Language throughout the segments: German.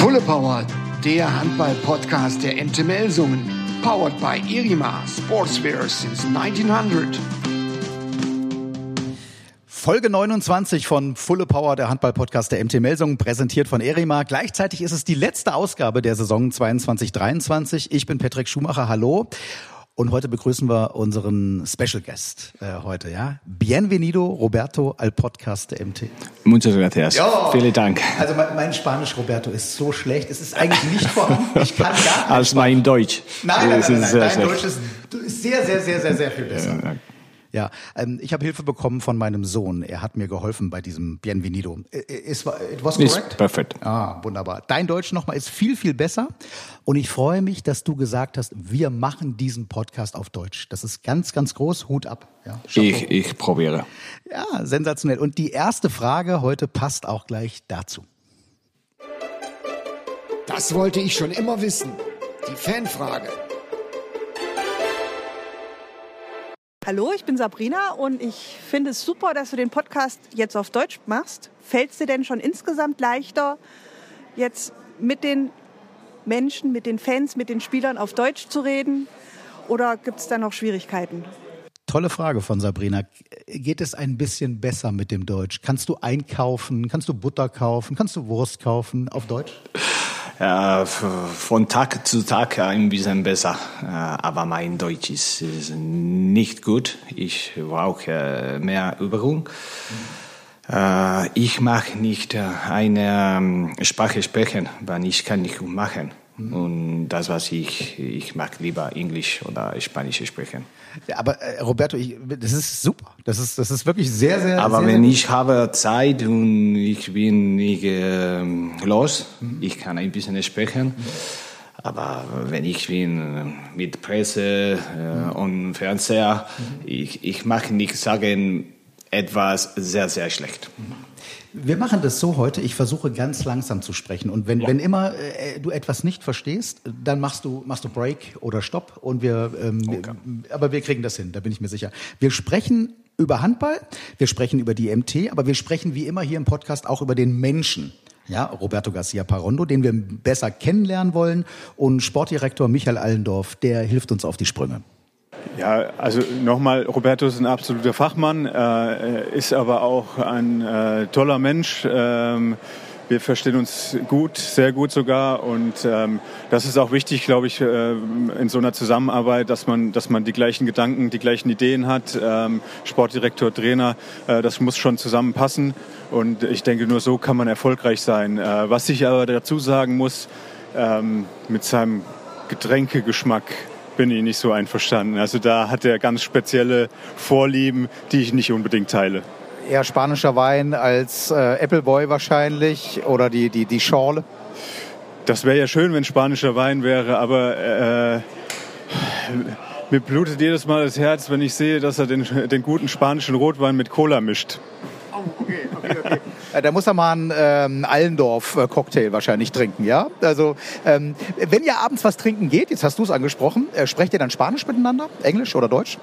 Fulle Power, der Handball-Podcast der MT Melsungen. Powered by Irima Sportswear since 1900. Folge 29 von Fulle Power, der Handball-Podcast der MT Melsungen, präsentiert von Erima. Gleichzeitig ist es die letzte Ausgabe der Saison 22-23. Ich bin Patrick Schumacher, hallo. Und heute begrüßen wir unseren Special Guest äh, heute, ja. Bienvenido Roberto al Podcast der MT. Muchas gracias. Ja. Vielen Dank. Also mein, mein Spanisch, Roberto, ist so schlecht. Es ist eigentlich nicht vorhanden. Ich kann gar nicht. Als mein Deutsch. Nein, nein, Es nein, ist nein, sehr dein. Deutsch ist, ist sehr, sehr, sehr, sehr, sehr viel besser. Ja, ja. Ähm, ich habe Hilfe bekommen von meinem Sohn. Er hat mir geholfen bei diesem Bienvenido. Ist, it was correct? perfekt. Ah, wunderbar. Dein Deutsch nochmal ist viel, viel besser. Und ich freue mich, dass du gesagt hast, wir machen diesen Podcast auf Deutsch. Das ist ganz, ganz groß. Hut ab. Ja. Ich, ich probiere. ja sensationell. Und die erste Frage heute passt auch gleich dazu. Das wollte ich schon immer wissen. Die Fanfrage. Hallo, ich bin Sabrina und ich finde es super, dass du den Podcast jetzt auf Deutsch machst. Fällt es dir denn schon insgesamt leichter, jetzt mit den Menschen, mit den Fans, mit den Spielern auf Deutsch zu reden? Oder gibt es da noch Schwierigkeiten? Tolle Frage von Sabrina. Geht es ein bisschen besser mit dem Deutsch? Kannst du einkaufen? Kannst du Butter kaufen? Kannst du Wurst kaufen auf Deutsch? Äh, von Tag zu Tag ein bisschen besser. Äh, aber mein Deutsch ist, nicht gut. Ich brauche äh, mehr Übung. Ich mag nicht eine ähm, Sprache sprechen, weil ich kann nicht gut machen. Und das, was ich, ich mag lieber Englisch oder Spanisch sprechen. Aber äh, Roberto, ich, das ist super. Das ist, das ist wirklich sehr, sehr. Aber sehr, wenn sehr ich habe Zeit und ich bin nicht ähm, los, ich kann ein bisschen sprechen. Aber wenn ich bin mit Presse äh, und Fernseher, ich, ich mag nicht sagen etwas sehr, sehr schlecht. Wir machen das so heute. Ich versuche ganz langsam zu sprechen. Und wenn, wenn immer äh, du etwas nicht verstehst, dann machst du, machst du Break oder Stopp. Und wir, ähm, aber wir kriegen das hin, da bin ich mir sicher. Wir sprechen über Handball, wir sprechen über die MT, aber wir sprechen wie immer hier im Podcast auch über den Menschen. Ja, Roberto Garcia Parondo, den wir besser kennenlernen wollen. Und Sportdirektor Michael Allendorf, der hilft uns auf die Sprünge. Ja, also nochmal, Roberto ist ein absoluter Fachmann, äh, ist aber auch ein äh, toller Mensch. Ähm, wir verstehen uns gut, sehr gut sogar. Und ähm, das ist auch wichtig, glaube ich, äh, in so einer Zusammenarbeit, dass man, dass man die gleichen Gedanken, die gleichen Ideen hat. Ähm, Sportdirektor, Trainer, äh, das muss schon zusammenpassen. Und ich denke, nur so kann man erfolgreich sein. Äh, was ich aber dazu sagen muss, ähm, mit seinem Getränkegeschmack bin ich nicht so einverstanden. Also da hat er ganz spezielle Vorlieben, die ich nicht unbedingt teile. Eher spanischer Wein als äh, Appleboy wahrscheinlich oder die, die, die Schorle. Das wäre ja schön, wenn spanischer Wein wäre, aber äh, mir blutet jedes Mal das Herz, wenn ich sehe, dass er den, den guten spanischen Rotwein mit Cola mischt. Äh, Da muss er mal einen ähm, Allendorf-Cocktail wahrscheinlich trinken, ja? Also, ähm, wenn ihr abends was trinken geht, jetzt hast du es angesprochen, äh, sprecht ihr dann Spanisch miteinander? Englisch oder Deutsch?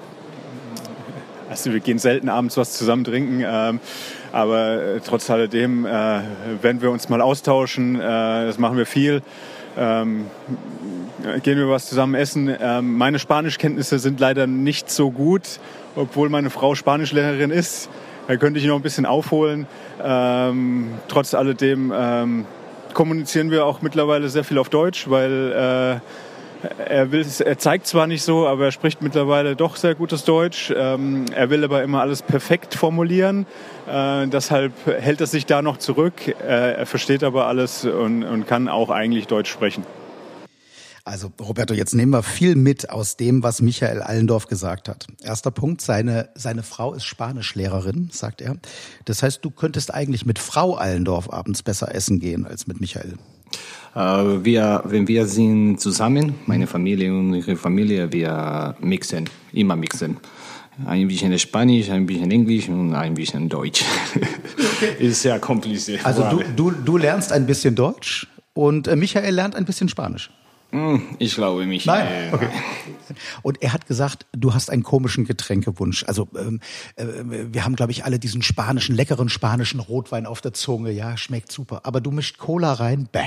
Also wir gehen selten abends was zusammen trinken, ähm, aber äh, trotz alledem, äh, wenn wir uns mal austauschen, äh, das machen wir viel, ähm, gehen wir was zusammen essen. Ähm, meine Spanischkenntnisse sind leider nicht so gut, obwohl meine Frau Spanischlehrerin ist. Da könnte ich noch ein bisschen aufholen. Ähm, trotz alledem ähm, kommunizieren wir auch mittlerweile sehr viel auf Deutsch, weil äh, er, er zeigt zwar nicht so, aber er spricht mittlerweile doch sehr gutes Deutsch. Ähm, er will aber immer alles perfekt formulieren. Äh, deshalb hält er sich da noch zurück. Äh, er versteht aber alles und, und kann auch eigentlich Deutsch sprechen. Also, Roberto, jetzt nehmen wir viel mit aus dem, was Michael Allendorf gesagt hat. Erster Punkt, seine, seine Frau ist Spanischlehrerin, sagt er. Das heißt, du könntest eigentlich mit Frau Allendorf abends besser essen gehen als mit Michael. Äh, wir, wenn wir sind zusammen, meine Familie und ihre Familie, wir mixen, immer mixen. Ein bisschen Spanisch, ein bisschen Englisch und ein bisschen Deutsch. Ist sehr kompliziert. Also, du, du, du lernst ein bisschen Deutsch und äh, Michael lernt ein bisschen Spanisch. Hm, Ich glaube mich. Nein. Okay. Und er hat gesagt, du hast einen komischen Getränkewunsch. Also ähm, äh, wir haben, glaube ich, alle diesen spanischen, leckeren spanischen Rotwein auf der Zunge. Ja, schmeckt super. Aber du mischt Cola rein, bäh.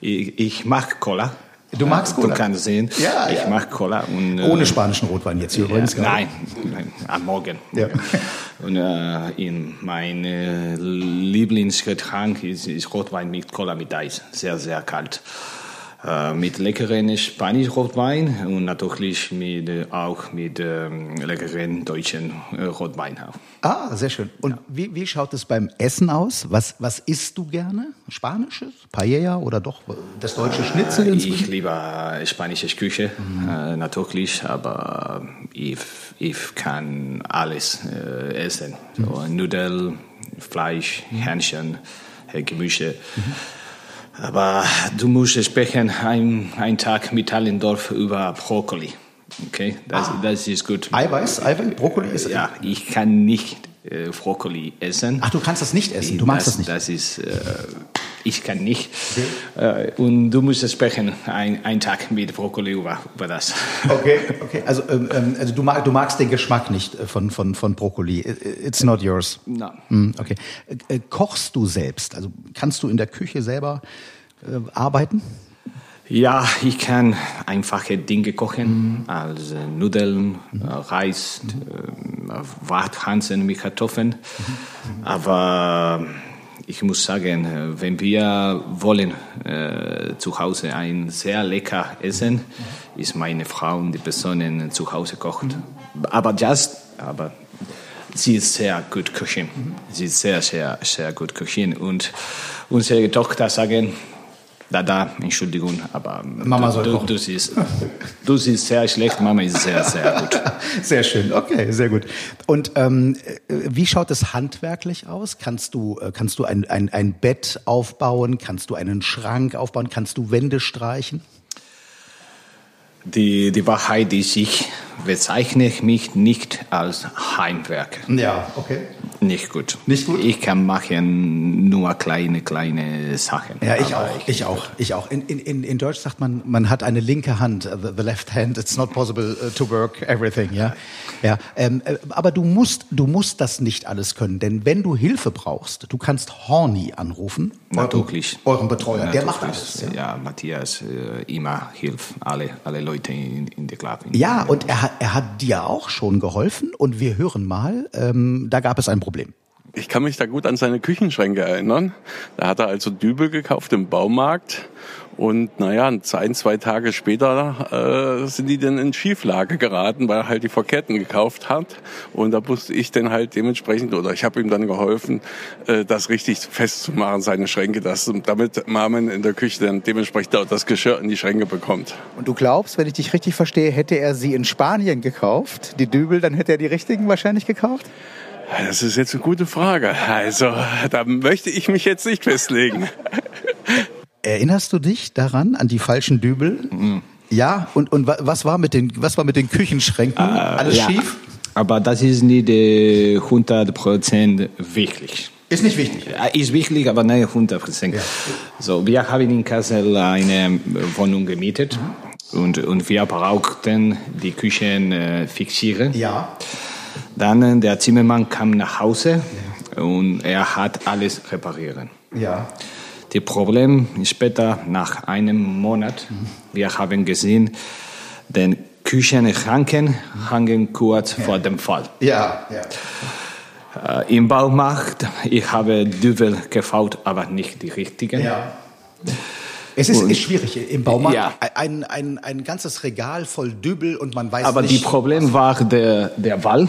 Ich, ich mag Cola. Du magst Cola? Du kannst sehen, Ja, ich ja. mag Cola. Und, Ohne äh, spanischen Rotwein jetzt hier übrigens. ja, nein, nein, am Morgen. Ja. Und äh, in mein äh, Lieblingsgetränk ist, ist Rotwein mit Cola mit Eis. Sehr, sehr kalt. Äh, mit leckeren spanischen Rotwein und natürlich mit, äh, auch mit ähm, leckeren deutschen äh, Rotwein. Auch. Ah, sehr schön. Und wie, wie schaut es beim Essen aus? Was, was isst du gerne? Spanisches? Paella oder doch das deutsche Schnitzel Ich inzwischen? liebe äh, spanische Küche, äh, natürlich, aber ich, ich kann alles äh, essen. So, Nudeln, Fleisch, Hähnchen, äh, Gemüse. Aber du musst sprechen ein, ein Tag mit Allendorf über Brokkoli. Okay, das, das ist gut. Eiweiß, Eiweiß, Brokkoli ist. Ja, ich kann nicht äh, Brokkoli essen. Ach, du kannst das nicht essen. Du magst das, nicht. Das ist, äh, ich kann nicht. Äh, und du musst sprechen ein, ein Tag mit Brokkoli über, über das. Okay, okay. Also, ähm, ähm, also du, mag, du magst den Geschmack nicht äh, von, von, von Brokkoli. It's not yours. No. Hm, okay. Äh, kochst du selbst? Also kannst du in der Küche selber äh, arbeiten? Ja, ich kann einfache Dinge kochen, also Nudeln, äh, Reis, äh, Warthansen mit Kartoffeln. Aber ich muss sagen, äh, wenn wir wollen äh, zu Hause ein sehr lecker Essen, ist meine Frau die Personen zu Hause kocht. Aber just, aber sie ist sehr gut kochen. Sie ist sehr, sehr, sehr gut kochen. Und unsere Tochter sagen, da, da, Entschuldigung, aber Mama du, soll du, kochen. du, siehst, du siehst sehr schlecht, Mama ist sehr, sehr gut. Sehr schön, okay, sehr gut. Und ähm, äh, wie schaut es handwerklich aus? Kannst du, äh, kannst du ein, ein, ein Bett aufbauen? Kannst du einen Schrank aufbauen? Kannst du Wände streichen? Die, die Wahrheit ist, ich bezeichne mich nicht als Heimwerker. Ja, okay. Nicht gut. Nicht gut? Ich kann machen nur kleine, kleine Sachen. Ja, ich auch, ich auch, ich auch. In, in, in Deutsch sagt man, man hat eine linke Hand, the, the left hand, it's not possible uh, to work everything, ja. Ja, ähm, äh, aber du musst, du musst das nicht alles können, denn wenn du Hilfe brauchst, du kannst Horny anrufen, Natürlich. euren, euren Betreuer, der Natürlich. macht alles. Ja. Ja, Matthias äh, immer hilft alle, alle Leute in, in der Club. Ja, und er er hat dir auch schon geholfen und wir hören mal, ähm, da gab es ein Problem. Ich kann mich da gut an seine Küchenschränke erinnern. Da hat er also Dübel gekauft im Baumarkt. Und naja, ein, zwei Tage später äh, sind die dann in Schieflage geraten, weil er halt die Verkehrten gekauft hat. Und da musste ich dann halt dementsprechend, oder ich habe ihm dann geholfen, äh, das richtig festzumachen, seine Schränke, dass, damit Marmen in der Küche dann dementsprechend auch das Geschirr in die Schränke bekommt. Und du glaubst, wenn ich dich richtig verstehe, hätte er sie in Spanien gekauft, die Dübel, dann hätte er die richtigen wahrscheinlich gekauft? Das ist jetzt eine gute Frage. Also, da möchte ich mich jetzt nicht festlegen. Erinnerst du dich daran, an die falschen Dübel? Ja, und, und wa- was war mit den, was war mit den Küchenschränken? Alles ja. schief? Aber das ist nicht äh, 100% wichtig. Ist nicht wichtig. Ja, Ist wichtig, aber nicht 100%. So, wir haben in Kassel eine Wohnung gemietet und, und wir brauchten die Küchen äh, fixieren. Ja. Dann äh, der Zimmermann kam nach Hause und er hat alles reparieren. Ja. Das Problem ist später, nach einem Monat, wir haben gesehen, den Küchenschranken hangen kurz vor dem Fall. Ja, ja. Äh, Im Baumarkt, ich habe Dübel gekauft, aber nicht die richtigen. Ja. Es ist, Und- ist schwierig im Baumarkt. Ja. Ein, ein, ein ganzes Regal voll Dübel und man weiß Aber nicht. das Problem war der, der Wall,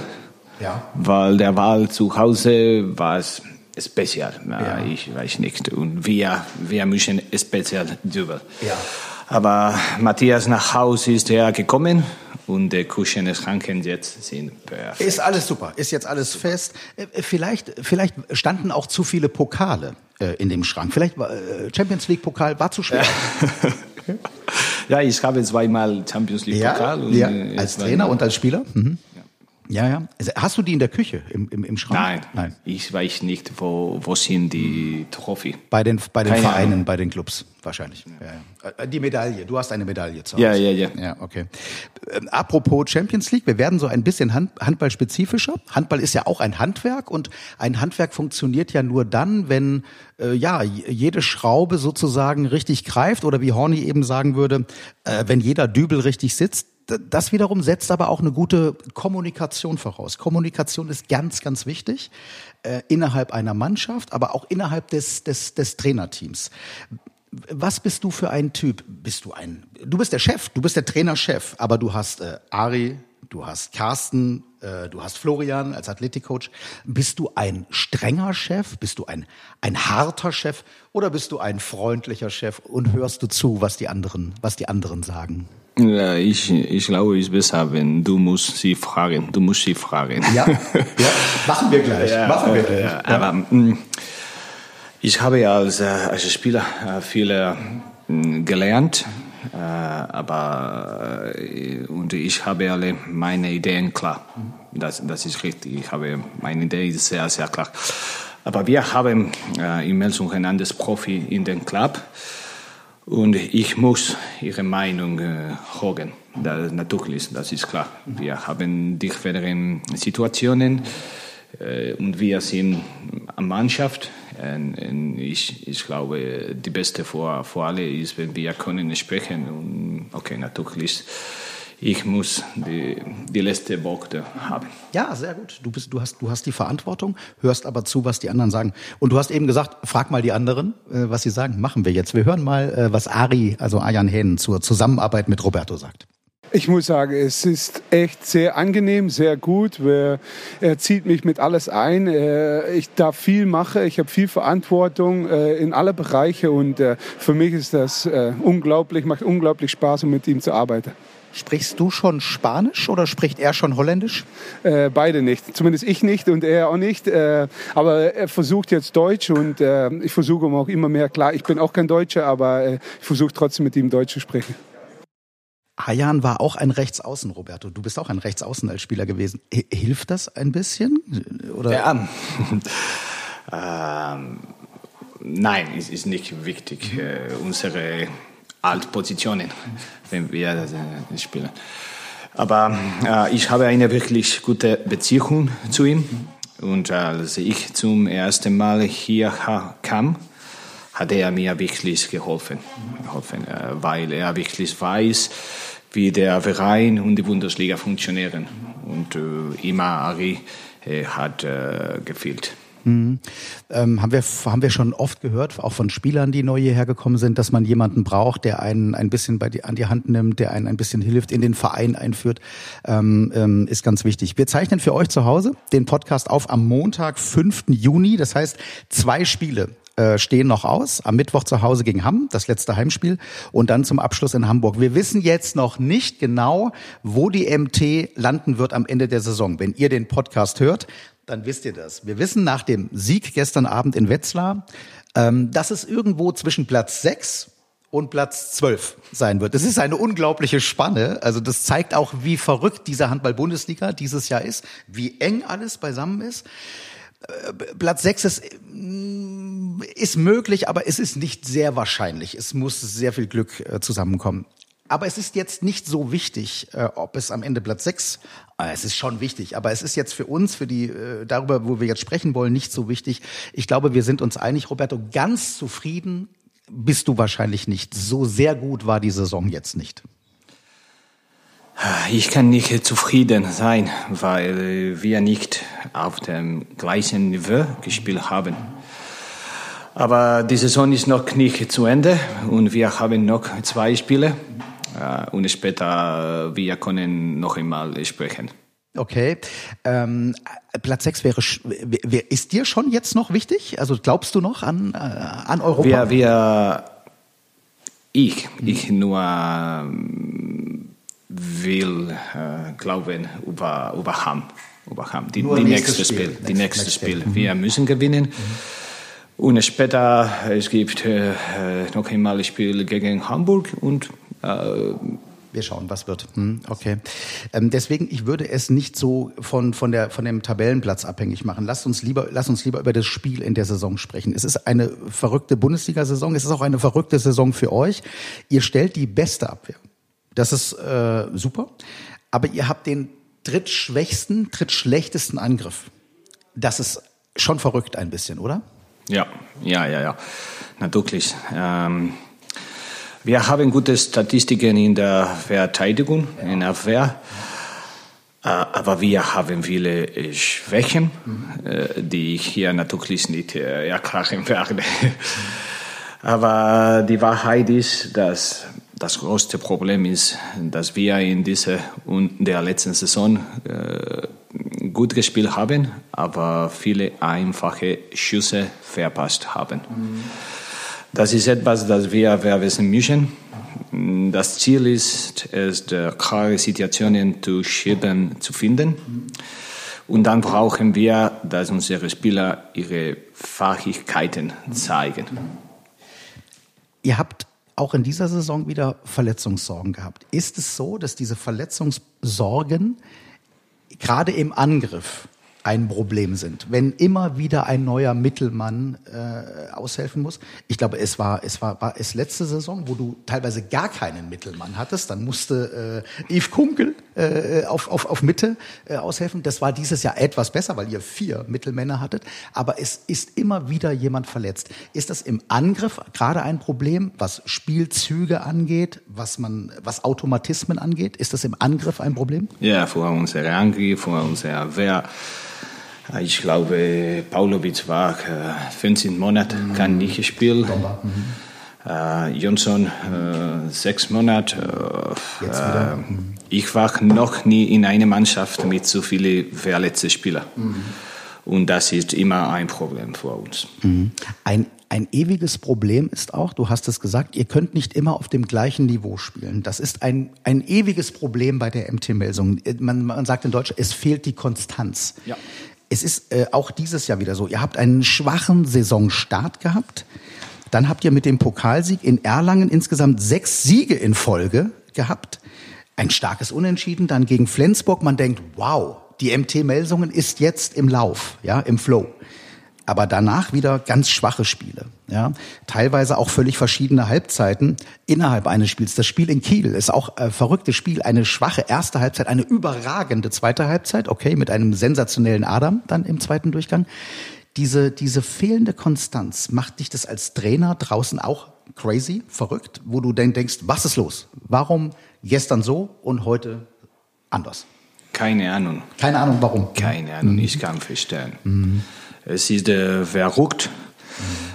Ja. weil der Wall zu Hause war es speziell. Ja, Ja. Ich weiß nicht. Und wir, wir müssen speziell Dübel. Ja. Aber Matthias nach Hause ist er gekommen und die Küchenschranken jetzt sind perfekt. Ist alles super, ist jetzt alles fest. Äh, Vielleicht, vielleicht standen auch zu viele Pokale äh, in dem Schrank. Vielleicht war äh, Champions League Pokal war zu schwer. Ja, ich habe zweimal Champions League Pokal. ja. äh, als Trainer und als Spieler. Mhm. Ja, ja. Also, hast du die in der Küche, im, im, im Schrank? Nein, Nein, ich weiß nicht, wo, wo sind die Trophy. Bei den, bei den Keine Vereinen, Ahnung. bei den Clubs wahrscheinlich. Ja, ja. Äh, Die Medaille, du hast eine Medaille zu Hause. Ja, ja, ja. Ja, okay. Ähm, apropos Champions League, wir werden so ein bisschen Hand, Handball-spezifischer. Handball ist ja auch ein Handwerk und ein Handwerk funktioniert ja nur dann, wenn äh, ja jede Schraube sozusagen richtig greift oder wie Horny eben sagen würde, äh, wenn jeder Dübel richtig sitzt. Das wiederum setzt aber auch eine gute Kommunikation voraus. Kommunikation ist ganz, ganz wichtig äh, innerhalb einer Mannschaft, aber auch innerhalb des, des, des Trainerteams. Was bist du für ein Typ? Bist du ein, du bist der Chef, du bist der Trainerchef, aber du hast äh, Ari, du hast Carsten, äh, du hast Florian als Athletikcoach. Bist du ein strenger Chef? Bist du ein, ein harter Chef? Oder bist du ein freundlicher Chef und hörst du zu, was die anderen, was die anderen sagen? Ja, ich, ich glaube, es ist besser, wenn du musst sie fragen. Du musst sie fragen. Ja, ja machen wir gleich. machen wir gleich. Ja, aber mm, ich habe ja als, äh, als Spieler äh, viel äh, mm, gelernt, äh, aber und ich habe alle meine Ideen klar. Das, das ist richtig. Ich habe meine Idee ist sehr, sehr klar. Aber wir haben äh, in Melsung ein anderes Profi in den Club. Und ich muss Ihre Meinung äh, hören. Das, natürlich, das ist klar. Wir haben differente Situationen äh, und wir sind eine Mannschaft. Und, und ich, ich glaube, die beste für, für alle ist, wenn wir können sprechen. Und okay, natürlich, ich muss die, die letzte Worte haben. Ja, sehr gut. Du bist, du hast, du hast die Verantwortung, hörst aber zu, was die anderen sagen. Und du hast eben gesagt, frag mal die anderen, äh, was sie sagen. Machen wir jetzt. Wir hören mal, äh, was Ari, also Ayan Hähn, zur Zusammenarbeit mit Roberto sagt. Ich muss sagen, es ist echt sehr angenehm, sehr gut. Er zieht mich mit alles ein. Äh, Ich darf viel machen. Ich habe viel Verantwortung äh, in alle Bereiche und äh, für mich ist das unglaublich, macht unglaublich Spaß, um mit ihm zu arbeiten. Sprichst du schon Spanisch oder spricht er schon Holländisch? Äh, beide nicht. Zumindest ich nicht und er auch nicht. Äh, aber er versucht jetzt Deutsch und äh, ich versuche ihm auch immer mehr. Klar, ich bin auch kein Deutscher, aber äh, ich versuche trotzdem mit ihm Deutsch zu sprechen. Hayan war auch ein Rechtsaußen, Roberto. Du bist auch ein Rechtsaußen als Spieler gewesen. H hilft das ein bisschen? Oder? Ja. ähm, nein, es ist nicht wichtig. Äh, unsere Altpositionen, wenn wir äh, spielen. Aber äh, ich habe eine wirklich gute Beziehung zu ihm. Und als ich zum ersten Mal hier kam, hat er mir wirklich geholfen, geholfen äh, weil er wirklich weiß, wie der Verein und die Bundesliga funktionieren. Und äh, immer Ari äh, hat äh, gefehlt. Mhm. Ähm, haben, wir, haben wir schon oft gehört, auch von Spielern, die neu hierher gekommen sind, dass man jemanden braucht, der einen ein bisschen bei die, an die Hand nimmt, der einen ein bisschen hilft, in den Verein einführt, ähm, ähm, ist ganz wichtig. Wir zeichnen für euch zu Hause den Podcast auf am Montag, 5. Juni. Das heißt, zwei Spiele äh, stehen noch aus. Am Mittwoch zu Hause gegen Hamm, das letzte Heimspiel, und dann zum Abschluss in Hamburg. Wir wissen jetzt noch nicht genau, wo die MT landen wird am Ende der Saison. Wenn ihr den Podcast hört, dann wisst ihr das. Wir wissen nach dem Sieg gestern Abend in Wetzlar, ähm, dass es irgendwo zwischen Platz 6 und Platz 12 sein wird. Das ist eine unglaubliche Spanne. Also das zeigt auch, wie verrückt diese Handball-Bundesliga dieses Jahr ist, wie eng alles beisammen ist. Äh, Platz 6 ist, mm, ist möglich, aber es ist nicht sehr wahrscheinlich. Es muss sehr viel Glück äh, zusammenkommen. Aber es ist jetzt nicht so wichtig, äh, ob es am Ende Platz 6, äh, es ist schon wichtig, aber es ist jetzt für uns, für die, äh, darüber, wo wir jetzt sprechen wollen, nicht so wichtig. Ich glaube, wir sind uns einig, Roberto, ganz zufrieden bist du wahrscheinlich nicht. So sehr gut war die Saison jetzt nicht. Ich kann nicht zufrieden sein, weil wir nicht auf dem gleichen Niveau gespielt haben. Aber die Saison ist noch nicht zu Ende und wir haben noch zwei Spiele und später wir können noch einmal sprechen. Okay. Ähm, Platz 6 wäre, wer- ist dir schon jetzt noch wichtig? Also glaubst du noch an, äh, an Europa? Wir, wir, ich, ich nur ähm, will äh, glauben über, über Ham. Über Ham. Die, die nächste Spiel. Spiel. Die nächste next Spiel. Spiel. Mhm. Wir müssen gewinnen. Und später, es gibt äh, noch einmal ein Spiel gegen Hamburg und äh, Wir schauen, was wird. Hm, okay. Ähm, deswegen, ich würde es nicht so von, von, der, von dem Tabellenplatz abhängig machen. Lasst uns, lieber, lasst uns lieber über das Spiel in der Saison sprechen. Es ist eine verrückte Bundesliga-Saison. Es ist auch eine verrückte Saison für euch. Ihr stellt die beste Abwehr. Das ist äh, super. Aber ihr habt den drittschwächsten, drittschlechtesten Angriff. Das ist schon verrückt ein bisschen, oder? Ja, ja, ja, ja. Natürlich. Ähm, wir haben gute Statistiken in der Verteidigung, in der Abwehr. Äh, aber wir haben viele äh, Schwächen, äh, die ich hier natürlich nicht erklären werde. Aber die Wahrheit ist, dass das größte Problem ist, dass wir in dieser und der letzten Saison gut gespielt haben, aber viele einfache Schüsse verpasst haben. Mhm. Das ist etwas, das wir wissen müssen. Das Ziel ist es, klare Situationen zu schieben, zu finden. Und dann brauchen wir, dass unsere Spieler ihre Fähigkeiten zeigen. Ihr habt auch in dieser Saison wieder Verletzungssorgen gehabt. Ist es so, dass diese Verletzungssorgen gerade im Angriff ein Problem sind. Wenn immer wieder ein neuer Mittelmann äh, aushelfen muss. Ich glaube, es war es war war es letzte Saison, wo du teilweise gar keinen Mittelmann hattest. Dann musste äh, Yves Kunkel äh, auf, auf, auf Mitte äh, aushelfen. Das war dieses Jahr etwas besser, weil ihr vier Mittelmänner hattet. Aber es ist immer wieder jemand verletzt. Ist das im Angriff gerade ein Problem, was Spielzüge angeht, was man was Automatismen angeht? Ist das im Angriff ein Problem? Ja, vor unserer Angriff, vor unserer Wehr. Ich glaube, Paulovic war 15 äh, Monate, mhm. kann nicht spielen. Mhm. Äh, Johnson äh, sechs Monate. Mhm. Ich war noch nie in einer Mannschaft mit so vielen verletzten Spielern. Mhm. Und das ist immer ein Problem für uns. Mhm. Ein, ein ewiges Problem ist auch, du hast es gesagt, ihr könnt nicht immer auf dem gleichen Niveau spielen. Das ist ein, ein ewiges Problem bei der MT-Melsung. Man, man sagt in Deutsch, es fehlt die Konstanz. Ja es ist äh, auch dieses Jahr wieder so. Ihr habt einen schwachen Saisonstart gehabt. Dann habt ihr mit dem Pokalsieg in Erlangen insgesamt sechs Siege in Folge gehabt. Ein starkes Unentschieden dann gegen Flensburg. Man denkt, wow, die MT Melsungen ist jetzt im Lauf, ja, im Flow aber danach wieder ganz schwache Spiele. Ja, teilweise auch völlig verschiedene Halbzeiten innerhalb eines Spiels. Das Spiel in Kiel ist auch ein verrücktes Spiel, eine schwache erste Halbzeit, eine überragende zweite Halbzeit, okay, mit einem sensationellen Adam dann im zweiten Durchgang. Diese, diese fehlende Konstanz macht dich das als Trainer draußen auch crazy, verrückt, wo du dann denkst, was ist los? Warum gestern so und heute anders? Keine Ahnung. Keine Ahnung, warum? Keine Ahnung, ich kann verstehen. Mhm. Es ist äh, verrückt,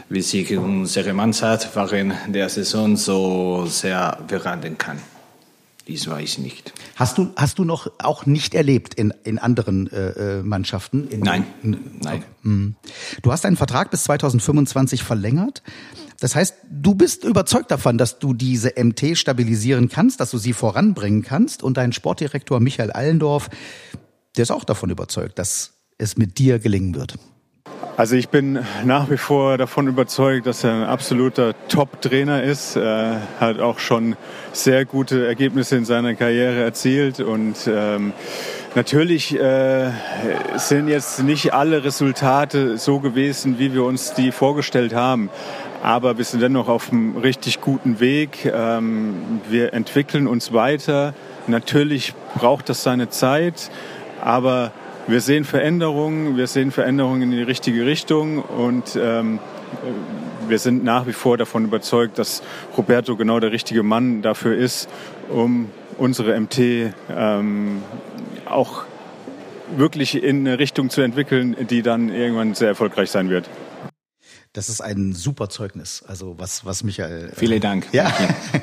wie sich unsere Mannschaft während der Saison so sehr beraten kann. Dies weiß ich nicht. Hast du, hast du noch auch nicht erlebt in, in anderen äh, äh Mannschaften? In, nein, nein. Mhm. Du hast deinen Vertrag bis 2025 verlängert. Das heißt, du bist überzeugt davon, dass du diese MT stabilisieren kannst, dass du sie voranbringen kannst. Und dein Sportdirektor Michael Allendorf, der ist auch davon überzeugt, dass es mit dir gelingen wird. Also ich bin nach wie vor davon überzeugt, dass er ein absoluter Top-Trainer ist. Er hat auch schon sehr gute Ergebnisse in seiner Karriere erzielt und ähm, natürlich äh, sind jetzt nicht alle Resultate so gewesen, wie wir uns die vorgestellt haben. Aber wir sind dennoch auf einem richtig guten Weg. Ähm, wir entwickeln uns weiter. Natürlich braucht das seine Zeit, aber wir sehen Veränderungen, wir sehen Veränderungen in die richtige Richtung und ähm, wir sind nach wie vor davon überzeugt, dass Roberto genau der richtige Mann dafür ist, um unsere MT ähm, auch wirklich in eine Richtung zu entwickeln, die dann irgendwann sehr erfolgreich sein wird. Das ist ein super Zeugnis, also was, was Michael. Äh, Vielen Dank. Ja,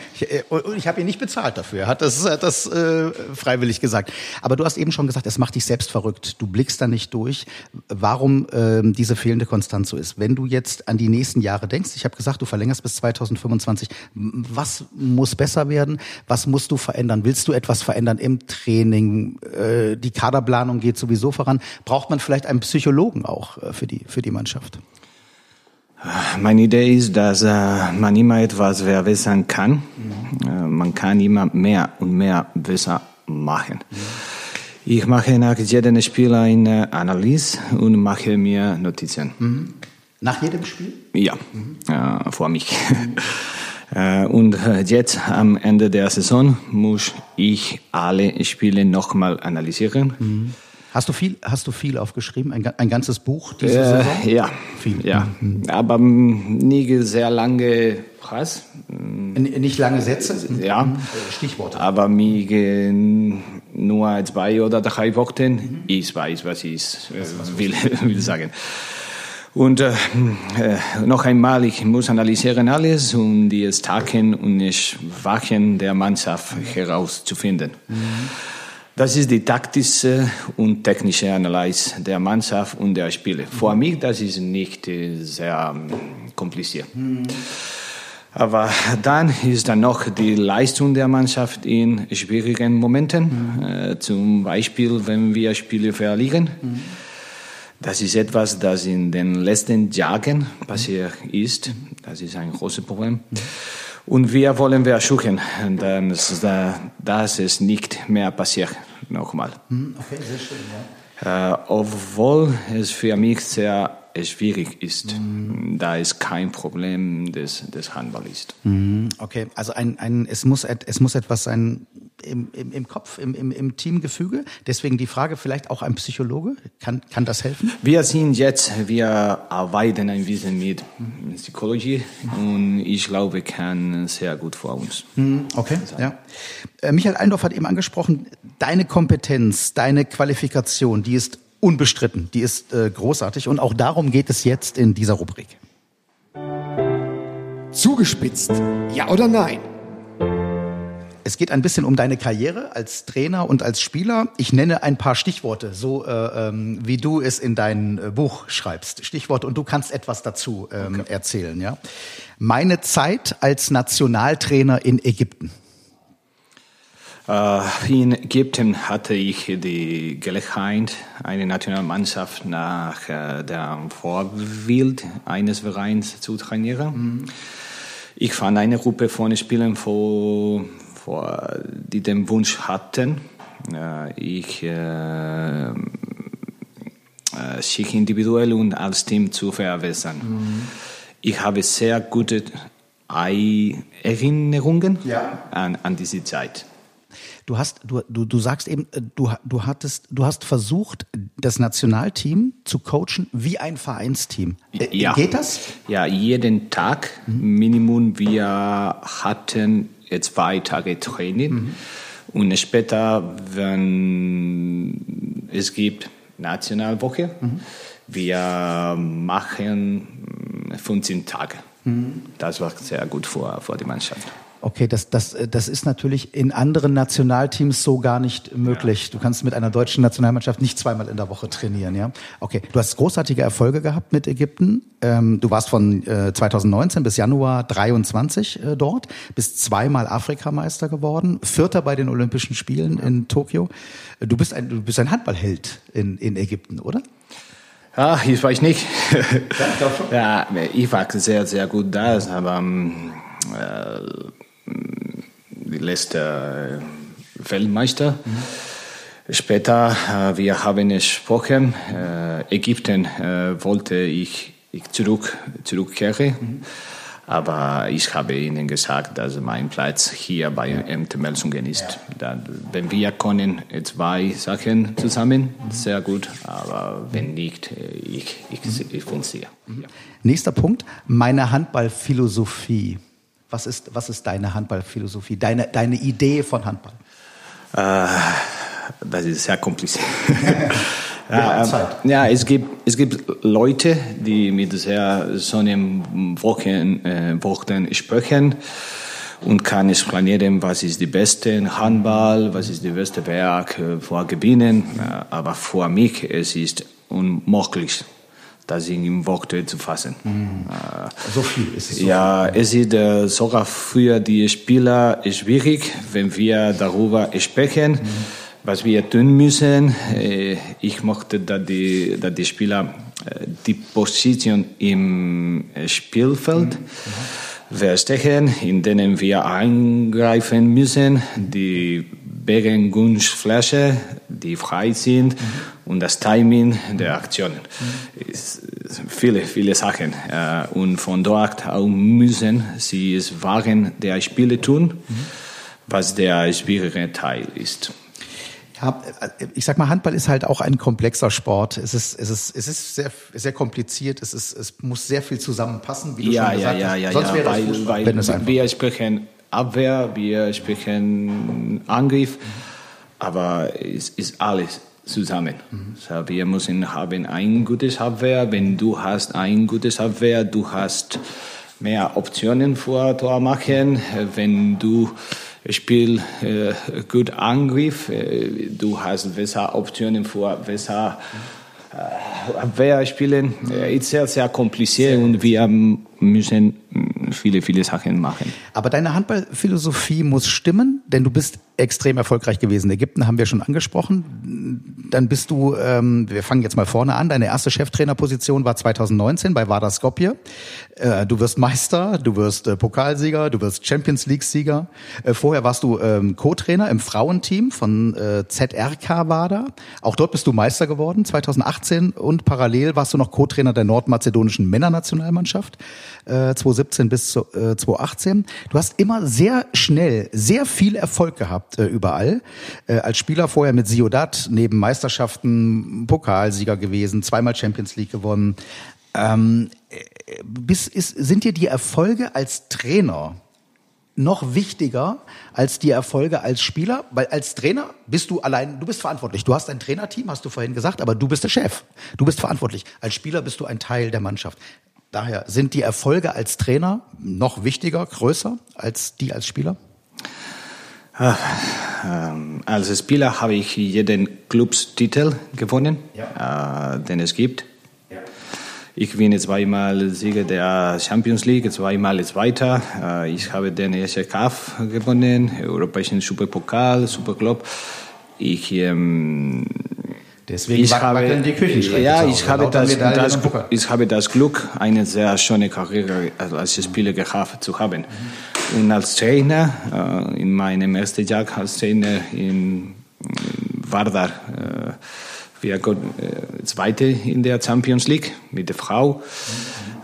und ich habe ihn nicht bezahlt dafür. Er hat das, hat das äh, freiwillig gesagt. Aber du hast eben schon gesagt, es macht dich selbst verrückt. Du blickst da nicht durch, warum ähm, diese fehlende Konstanz so ist. Wenn du jetzt an die nächsten Jahre denkst, ich habe gesagt, du verlängerst bis 2025. Was muss besser werden? Was musst du verändern? Willst du etwas verändern im Training? Äh, die Kaderplanung geht sowieso voran. Braucht man vielleicht einen Psychologen auch äh, für die für die Mannschaft? Meine Idee ist, dass äh, man immer etwas verbessern kann. Mhm. man kann immer mehr und mehr besser machen. Ich mache nach jedem Spiel eine Analyse und mache mir Notizen. Nach jedem Spiel? Ja, äh, vor mich. Äh, Und äh, jetzt am Ende der Saison muss ich alle Spiele nochmal analysieren. Hast du viel, hast du viel aufgeschrieben? Ein, ein ganzes Buch diese Saison? Äh, ja, Viel. ja. aber mm, nie sehr lange Preis. Nicht lange Sätze? Ja, Äh, Stichworte. aber mir nur zwei oder drei Wochen. Ich weiß, was ich äh, will, will sagen. Und äh, äh, noch einmal, ich muss analysieren alles, um die Stärken und die Schwächen der Mannschaft herauszufinden. Das ist die taktische und technische Analyse der Mannschaft und der Spiele. Für mich, das ist nicht äh, sehr ähm, kompliziert. Aber dann ist dann noch die Leistung der Mannschaft in schwierigen Momenten. Äh, zum Beispiel, wenn wir Spiele verlieren. Das ist etwas, das in den letzten Jahren passiert ist. Das ist ein großes Problem. Und wir wollen versuchen, dass, dass es nicht mehr passiert. Nochmal. Okay, sehr schön. Ja. Äh, obwohl es für mich sehr schwierig ist, da es kein Problem des, des Handballs ist. Mhm, Okay, also ein, ein, es, muss es muss etwas sein im, im, im Kopf, im, im, im Teamgefüge. Deswegen die Frage, vielleicht auch ein Psychologe, kann, kann das helfen? Wir sind jetzt, wir arbeiten ein bisschen mit Psychologie und ich glaube, kann sehr gut für uns. Okay, ja. Äh, Michael Eindorf hat eben angesprochen, deine Kompetenz, deine Qualifikation, die ist unbestritten, die ist äh, großartig und auch darum geht es jetzt in dieser Rubrik. Zugespitzt. Ja oder nein? Es geht ein bisschen um deine Karriere als Trainer und als Spieler. Ich nenne ein paar Stichworte, so äh, ähm, wie du es in dein äh, Buch schreibst. Stichworte und du kannst etwas dazu ähm, erzählen. Ja. Meine Zeit als Nationaltrainer in Ägypten. Äh, in Ägypten hatte ich die Gelegenheit, eine Nationalmannschaft nach äh, der Vorbild eines Vereins zu trainieren. Ich fand eine Gruppe von Spielern, vor, vor, die den Wunsch hatten, äh, ich äh, sich individuell und als Team zu verbessern. Ich habe sehr gute Erinnerungen Ja. an, an diese Zeit. Du hast, du, du, du sagst eben, äh, du, du hattest, du hast versucht, das Nationalteam zu coachen wie ein Vereinsteam. Äh, Ja. Geht das? Ja, jeden Tag Minimum. Wir hatten zwei Tage Training und später, wenn es gibt Nationalwoche, wir machen 15 Tage. Das war sehr gut für, für die Mannschaft. Okay, das, das, das ist natürlich in anderen Nationalteams so gar nicht möglich. Du kannst mit einer deutschen Nationalmannschaft nicht zweimal in der Woche trainieren, ja? Okay, du hast großartige Erfolge gehabt mit Ägypten. Ähm, du warst von äh, 2019 bis Januar 23 äh, dort, bist zweimal Afrikameister geworden, Vierter bei den Olympischen Spielen in Tokio. Du bist ein, du bist ein Handballheld in, in Ägypten, oder? Ah, ich weiß nicht. ja, ich war sehr, sehr gut da, aber ähm, äh, die letzte äh, Weltmeister. Später, äh, wir haben gesprochen, äh, Ägypten äh, wollte ich, ich zurück, zurückkehren. Aber ich habe ihnen gesagt, dass mein Platz hier bei MT Melsungen ist. Dann, wenn wir können zwei Sachen zusammen, sehr gut. Aber wenn nicht, äh, ich, ich, ich finde sehr. Ja. Nächster Punkt, meine Handballphilosophie. Was ist, was ist deine Handballphilosophie, deine, deine Idee von Handball? Äh, das ist sehr kompliziert. Ja, Zeit. ja, es gibt, es gibt Leute, die mit sehr so einem Wochen, äh, Worten sprechen und kann es planieren, was ist die beste Handball, was ist die beste Werk äh, vor Gewinnen. Ja, Aber für mich es ist unmöglich, das in Worte zu fassen. Äh, So viel ist es. So ja, es ist äh, sogar für die Spieler schwierig, wenn wir darüber sprechen, was wir tun müssen. Äh, ich möchte, dass die, dass die Spieler äh, die Position im äh, Spielfeld verstechen, in denen wir eingreifen müssen. Die Begengunstfläche, die frei sind und das Timing der Aktionen. Ist, viele, viele Sachen. Äh, Und von dort auch müssen sie es wagen der Spiele tun, was der schwierige Teil ist. Ja, äh, ich sag mal, Handball ist halt auch ein komplexer Sport. Es ist, es ist, es ist sehr, sehr kompliziert. Es ist, es muss sehr viel zusammenpassen, wie du Ja, schon ja, gesagt ja, hast. ja, Sonst ja, wäre das weil, Fußball, wenn es weil einfach wir sprechen Abwehr, wir sprechen Angriff, aber es ist alles zusammen. So, wir müssen haben ein gutes Abwehr. Wenn du hast ein gutes Abwehr, du hast mehr Optionen vor Tor machen. Wenn du Spiel äh, gut Angriff, äh, du hast besser Optionen vor besser äh, Abwehr spielen. Äh, ist sehr, sehr kompliziert und wir müssen viele, viele Sachen machen. Aber deine Handballphilosophie muss stimmen, denn du bist extrem erfolgreich gewesen. Ägypten haben wir schon angesprochen. Dann bist du, ähm, wir fangen jetzt mal vorne an, deine erste Cheftrainerposition war 2019 bei Vardar Skopje. Äh, du wirst Meister, du wirst äh, Pokalsieger, du wirst Champions League-Sieger. Äh, vorher warst du ähm, Co-Trainer im Frauenteam von äh, ZRK Vardar. Auch dort bist du Meister geworden 2018 und parallel warst du noch Co-Trainer der nordmazedonischen Männernationalmannschaft äh, 2017 bis zu, äh, 2018. Du hast immer sehr schnell sehr viel Erfolg gehabt äh, überall. Äh, als Spieler vorher mit Ciudad neben Meisterschaften Pokalsieger gewesen, zweimal Champions League gewonnen. Ähm, äh, bis, ist, sind dir die Erfolge als Trainer noch wichtiger als die Erfolge als Spieler, weil als Trainer bist du allein, du bist verantwortlich. Du hast ein Trainerteam, hast du vorhin gesagt, aber du bist der Chef. Du bist verantwortlich. Als Spieler bist du ein Teil der Mannschaft. Daher sind die Erfolge als Trainer noch wichtiger, größer als die als Spieler? Ähm, als Spieler habe ich jeden Clubstitel gewonnen, äh, den es gibt. Ich bin zweimal Sieger der Champions League, zweimal Zweiter. Äh, ich habe den ESC Cup gewonnen, Europäischen Superpokal, Superclub. Ich ähm, Deswegen ich habe, die Küchenschränke ja, ich habe, das, das, ich habe das Glück, eine sehr schöne Karriere als Spieler gehabt zu haben. Und als Trainer, äh, in meinem ersten Jahr als Trainer in Vardar, äh, wir got, äh, Zweite in der Champions League mit der Frau.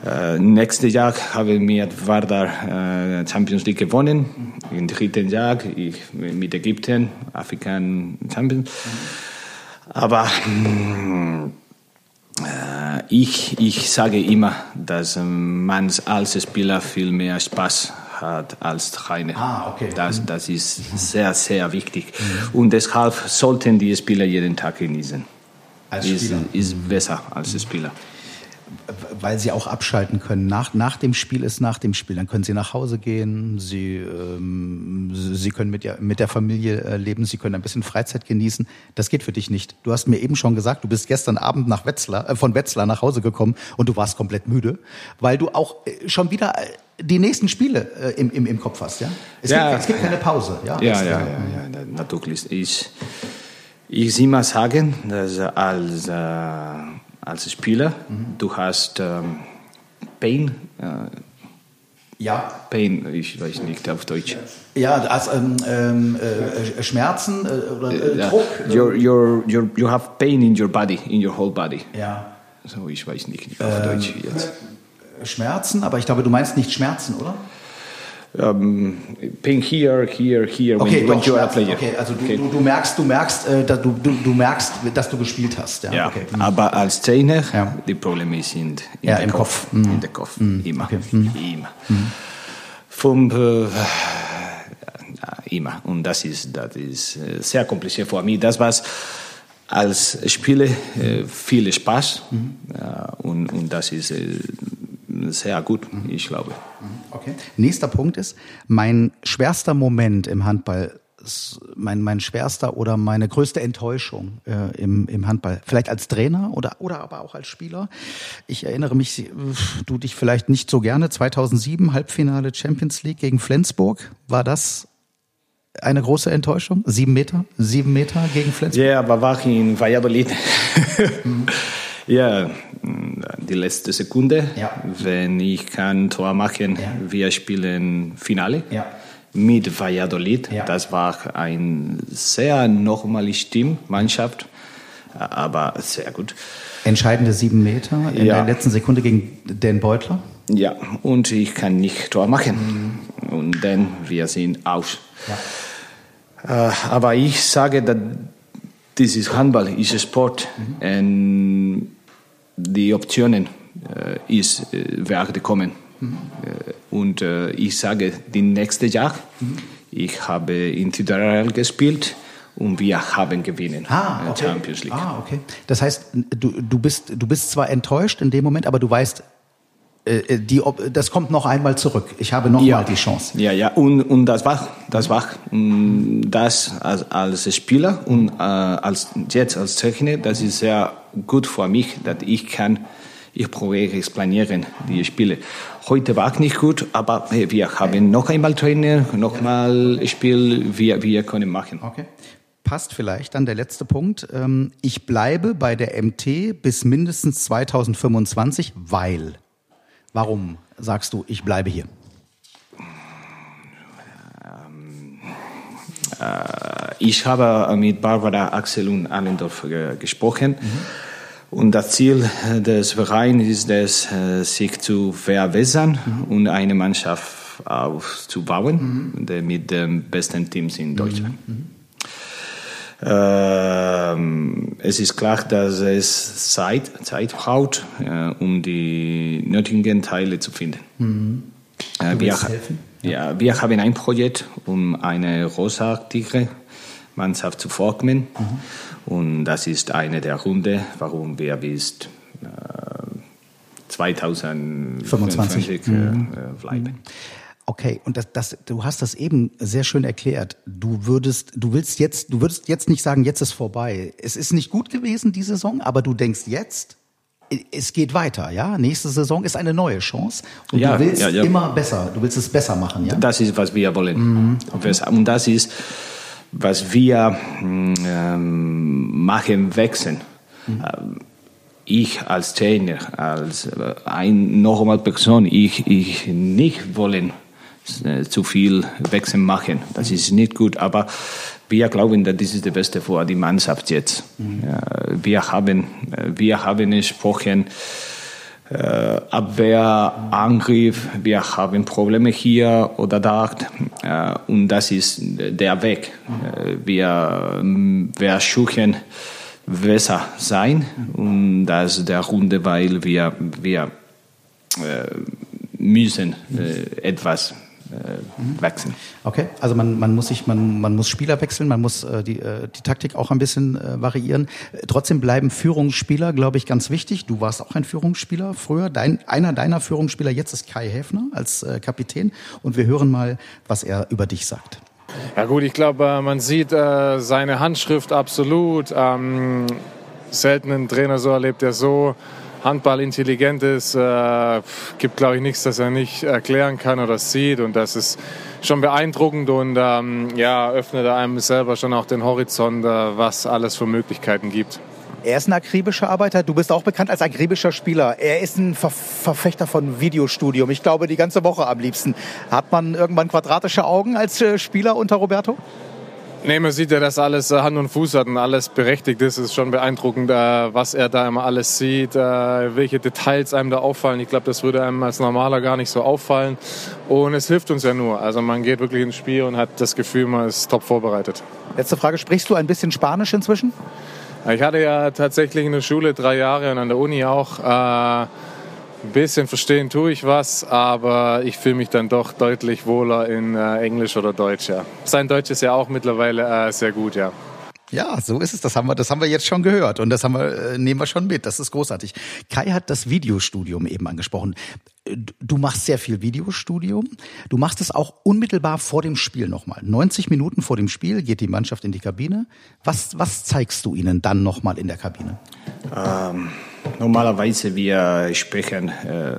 Äh, nächstes Jahr haben wir Vardar äh, Champions League gewonnen. Im dritten Jahr ich, mit Ägypten, Afrikan Champions. Aber äh, ich, ich sage immer, dass man als Spieler viel mehr Spaß hat als Trainer. Ah, okay. Das, das ist sehr, sehr wichtig. Und deshalb sollten die Spieler jeden Tag genießen. Als ist, Spieler. ist besser als Spieler. Weil sie auch abschalten können. Nach, nach dem Spiel ist nach dem Spiel. Dann können sie nach Hause gehen, sie, ähm, sie können mit, ihr, mit der Familie äh, leben, sie können ein bisschen Freizeit genießen. Das geht für dich nicht. Du hast mir eben schon gesagt, du bist gestern Abend nach Wetzlar, äh, von Wetzlar nach Hause gekommen und du warst komplett müde, weil du auch äh, schon wieder äh, die nächsten Spiele äh, im, im, im Kopf hast. Ja? Es, Ja. Gibt, es gibt keine Pause. Ja, Ja, ja, ja, ja, na- natürlich. Ich, ich immer sagen, dass als, äh, als Spieler du hast ähm, Pain, äh, ja, Pain, ich weiß nicht auf Deutsch. ja also, ähm, ähm, äh, Schmerzen äh, oder äh, Ja. Druck. äh, Your, your, your, you have pain in your body, in your whole body. ja. So, ich weiß nicht auf Deutsch jetzt. Schmerzen, aber ich glaube, du meinst nicht Schmerzen, oder? Um, pain here, here, here, Okay, when, when you are player. Okay, also du, Okay. du, du merkst, du merkst, äh, dass du, du, du merkst, dass du gespielt hast. Ja, Ja, okay. aber als Trainer, Ja. die Probleme sind in Ja, im Kopf. Kopf. Mhm. In der Kopf, immer. okay. Mhm. Immer. Vom, äh, immer. Und das ist, das ist äh, sehr kompliziert für mich. Das war als Spieler äh, viel Spaß ja, und, und das ist äh, sehr gut, ich glaube. Okay. Nächster Punkt ist, mein schwerster Moment im Handball, mein, mein schwerster oder meine größte Enttäuschung äh, im, im Handball, vielleicht als Trainer oder, oder aber auch als Spieler. Ich erinnere mich, du dich vielleicht nicht so gerne, 2007 Halbfinale Champions League gegen Flensburg, war das eine große Enttäuschung? Sieben Meter? Sieben Meter gegen Flensburg? Ja, aber war in Valladolid. ja, die letzte Sekunde. Ja. Wenn ich kann Tor machen, Ja. wir spielen Finale Ja. mit Valladolid. Ja. Das war ein sehr normales Team, Mannschaft, aber sehr gut. Entscheidende sieben Meter in Ja. der letzten Sekunde gegen Dan Beutler. Ja, und ich kann nicht Tor machen. Und dann wir sind aus. Äh, aber ich sage, dass das ist Handball, ist Sport. Und die Optionen äh, ist, äh, werden kommen. Äh, und äh, ich sage, die nächste Jahr, ich habe in Tidal gespielt und wir haben gewinnen Ah, okay. Champions League. Ah, okay. Das heißt, du, du, bist, du bist zwar enttäuscht in dem Moment, aber du weißt, die, Op- das kommt noch einmal zurück. Ich habe noch mal die Chance. Ja, ja, und, und das war, das war, mm, das als, als Spieler und äh, als, jetzt als Trainer, das ist sehr gut für mich, dass ich kann, ich probiere es planieren, die Spiele. Heute war nicht gut, aber wir haben noch einmal Trainer, noch mal Spiel, wir, wir können machen. Okay. Passt vielleicht dann der letzte Punkt. Ähm, Ich bleibe bei der MT bis mindestens 2025, weil. Warum sagst du, ich bleibe hier? Ich habe mit Barbara, Axel und Allendorf ge gesprochen. Und das Ziel des Vereins ist es, äh, sich zu verbessern und eine Mannschaft aufzubauen der mit den besten Teams in Deutschland. Ähm, es ist klar, dass es Zeit, Zeit braucht, äh, um die nötigen Teile zu finden. Äh, wir, willst helfen? ja, wir haben ein Projekt, um eine rosa-tigre Mannschaft zu formen. Und das ist eine der Gründe, warum wir bis äh, 2025 äh, äh, bleiben. Okay, und das, das, du hast das eben sehr schön erklärt. Du würdest, du willst jetzt, du würdest jetzt nicht sagen, jetzt ist vorbei. Es ist nicht gut gewesen die Saison, aber du denkst jetzt, es geht weiter, ja. Nächste Saison ist eine neue Chance und Ja, du willst ja, ja. immer besser. Du willst es besser machen, ja. Das ist, was wir wollen. Und das ist, was wir mm, ähm, machen, wechseln. Ähm, Ich als Trainer, als äh, ein normal Person, ich, ich nicht wollen zu viel Wechsel machen. Das ist nicht gut, aber wir glauben, dass das ist das Beste für die Mannschaft jetzt. Ja, wir haben, äh, wir haben gesprochen, äh, Abwehr, Angriff, wir haben Probleme hier oder da äh, und das ist der Weg. Äh, wir versuchen besser sein und das ist der Grund, weil wir, wir äh, müssen äh, etwas äh, wechseln. Okay, also man, man muss sich, man, man muss Spieler wechseln, man muss äh, die, äh, die Taktik auch ein bisschen äh, variieren. Äh, Trotzdem bleiben Führungsspieler, glaube ich, ganz wichtig. Du warst auch ein Führungsspieler früher. Dein, einer deiner Führungsspieler jetzt ist Kai Häfner als äh, Kapitän. Und wir hören mal, was er über dich sagt. Ja gut, ich glaube, äh, man sieht äh, seine Handschrift absolut. Ähm, selten einen Trainer so erlebt, der so handballintelligent ist. Äh, gibt, glaube ich, nichts, das er nicht erklären kann oder sieht. Und das ist schon beeindruckend und ähm, ja, öffnet einem selber schon auch den Horizont, äh, was alles für Möglichkeiten gibt. Er ist ein akribischer Arbeiter. Du bist auch bekannt als akribischer Spieler. Er ist ein Ver Verfechter von Videostudium. Ich glaube, die ganze Woche am liebsten. Hat man irgendwann quadratische Augen als äh, Spieler unter Roberto? Nee, man sieht ja, dass alles äh, Hand und Fuß hat und alles berechtigt ist. Es ist schon beeindruckend, äh, was er da immer alles sieht, äh, welche Details einem da auffallen. Ich glaube, das würde einem als Normaler gar nicht so auffallen. Und es hilft uns ja nur. Also man geht wirklich ins Spiel und hat das Gefühl, man ist top vorbereitet. Letzte Frage. Sprichst du ein bisschen Spanisch inzwischen? Ich hatte ja tatsächlich in der Schule drei Jahre und an der Uni auch. Äh, ein bisschen verstehen tue ich was, aber ich fühle mich dann doch deutlich wohler in äh, Englisch oder Deutsch. Ja. Sein Deutsch ist ja auch mittlerweile äh, sehr gut, ja. Ja, so ist es. Das haben wir, das haben wir jetzt schon gehört und das haben wir, äh, nehmen wir schon mit. Das ist großartig. Kai hat das Videostudium eben angesprochen. Du machst sehr viel Videostudium. Du machst es auch unmittelbar vor dem Spiel nochmal. 90 Minuten vor dem Spiel geht die Mannschaft in die Kabine. Was, was zeigst du ihnen dann nochmal in der Kabine? Ähm, normalerweise wir sprechen äh,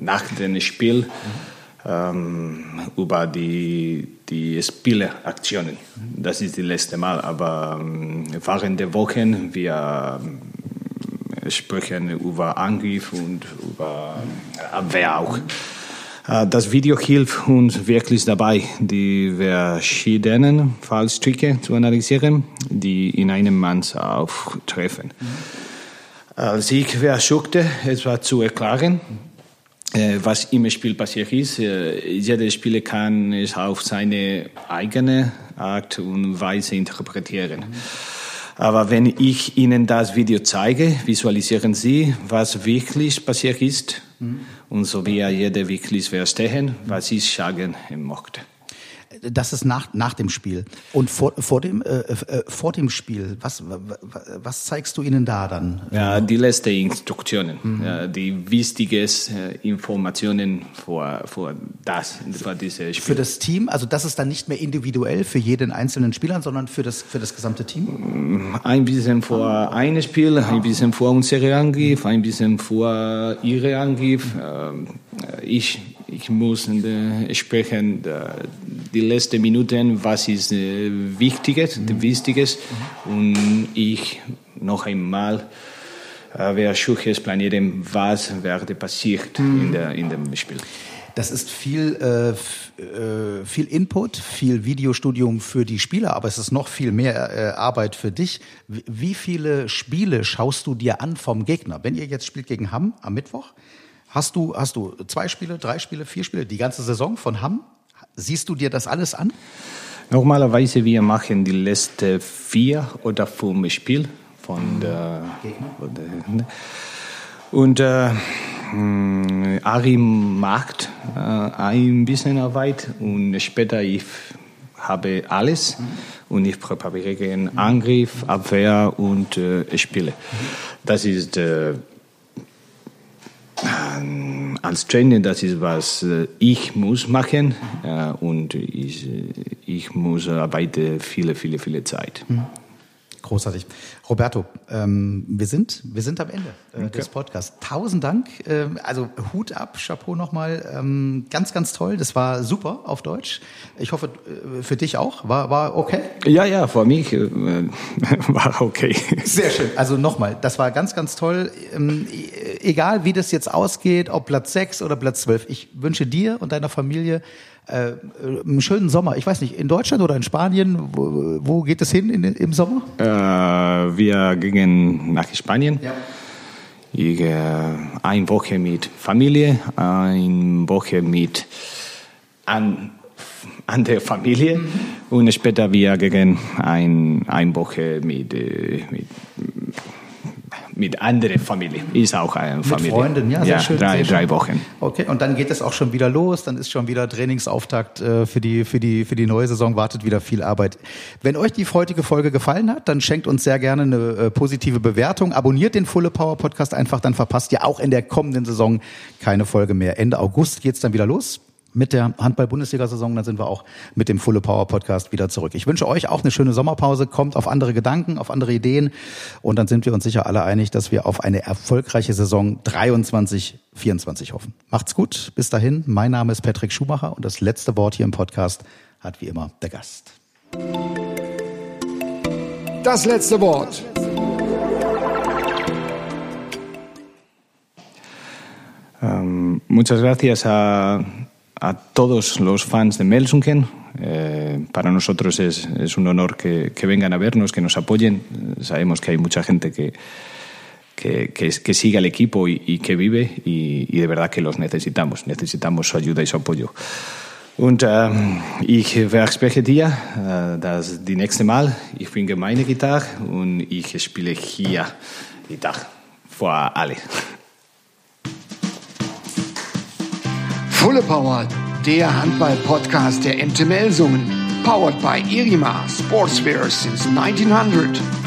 nach dem Spiel ähm, über die, die Spieleaktionen. Das ist das letzte Mal, aber ähm, während der Wochen wir ähm, sprechen über Angriff und über Abwehr auch. Äh, das Video hilft uns wirklich dabei, die verschiedenen Fallstricke zu analysieren, die in einem Mann auftreffen. Mhm. Als ich versuchte, etwas zu erklären, äh, was im Spiel passiert ist. Äh, jeder Spieler kann es auf seine eigene Art und Weise interpretieren. Aber wenn ich Ihnen das Video zeige, visualisieren Sie, was wirklich passiert ist. Mhm. Und so wie jeder wirklich verstehen, was ich sagen möchte das ist nach, nach dem Spiel. Und vor, vor, dem, äh, äh, vor dem Spiel, was, was zeigst du ihnen da dann? Ja, die letzten Instruktionen, mhm. ja, die wichtigen äh, Informationen vor, vor das, für dieses Spiel. Für das Team, also das ist dann nicht mehr individuell für jeden einzelnen Spieler, sondern für das, für das gesamte Team? Ein bisschen vor einem Spiel, ein bisschen vor unserem Angriff, ein bisschen vor ihrem Angriff. Ähm, ich ich muss äh, sprechen die letzten Minuten, was ist äh, Wichtiges, mhm. Wichtiges. Mhm. Und ich noch einmal äh, versuche es planieren, was werde passiert mhm. in, der, in dem Spiel. Das ist viel, äh, äh, viel Input, viel Videostudium für die Spieler, aber es ist noch viel mehr äh, Arbeit für dich. Wie viele Spiele schaust du dir an vom Gegner? Wenn ihr jetzt spielt gegen Hamm am Mittwoch, Hast du, hast du zwei Spiele, drei Spiele, vier Spiele, die ganze Saison von Hamm? Siehst du dir das alles an? Normalerweise wir machen die letzten vier oder fünf Spiele von der, von der und äh, hm, Ari macht äh, ein bisschen Arbeit und später ich habe alles mhm. und ich präpariere Angriff, Abwehr und äh, Spiele. Das ist äh, als Trainer, das ist was äh, ich muss machen äh, und ich, äh, ich muss arbeiten viele, viele, viele Zeit. Großartig. Roberto, ähm, wir, sind, wir sind am Ende äh, okay. des Podcasts. Tausend Dank. Ähm, also Hut ab, Chapeau nochmal. Ähm, ganz, ganz toll. Das war super auf Deutsch. Ich hoffe, äh, für dich auch. War, war okay? Ja, ja, für mich äh, war okay. Sehr schön. Also nochmal, das war ganz, ganz toll. Ähm, egal, wie das jetzt ausgeht, ob Platz 6 oder Platz 12, ich wünsche dir und deiner Familie äh, einen schönen Sommer. Ich weiß nicht, in Deutschland oder in Spanien, wo, wo geht es hin in, im Sommer? Äh, wir gehen nach Spanien. Ja. Ich, äh, eine Woche mit Familie, eine Woche mit an, an der Familie mhm. und später wir gehen ein, eine Woche mit, äh, mit mit anderen Familie. Ist auch eine Familie. Mit Freunden, ja, sehr ja, schön. Drei, sehr drei Wochen. Okay, und dann geht es auch schon wieder los. Dann ist schon wieder Trainingsauftakt äh, für die, für die, für die neue Saison. Wartet wieder viel Arbeit. Wenn euch die heutige Folge gefallen hat, dann schenkt uns sehr gerne eine äh, positive Bewertung. Abonniert den Fulle Power Podcast einfach, dann verpasst ihr auch in der kommenden Saison keine Folge mehr. Ende August geht's dann wieder los mit der Handball-Bundesliga-Saison. Dann sind wir auch mit dem Fulle Power Podcast wieder zurück. Ich wünsche euch auch eine schöne Sommerpause. Kommt auf andere Gedanken, auf andere Ideen. Und dann sind wir uns sicher alle einig, dass wir auf eine erfolgreiche Saison 23, 24 hoffen. Macht's gut. Bis dahin. Mein Name ist Patrick Schumacher und das letzte Wort hier im Podcast hat wie immer der Gast. Das letzte Wort. Um, muchas gracias a a todos los fans de Melsungen. Eh, para nosotros es, es un honor que, que, vengan a vernos, que nos apoyen. Sabemos que hay mucha gente que, que, que, que sigue al equipo y, y que vive y, y, de verdad que los necesitamos. Necesitamos su ayuda y su apoyo. Und äh, ich verspreche dir, äh, dass die nächste Mal ich bringe meine Gitarre und ich spiele hier Gitarre vor alle. Fulle Power, der Handball-Podcast der Ente Melsungen. Powered by Irima Sportswear since 1900.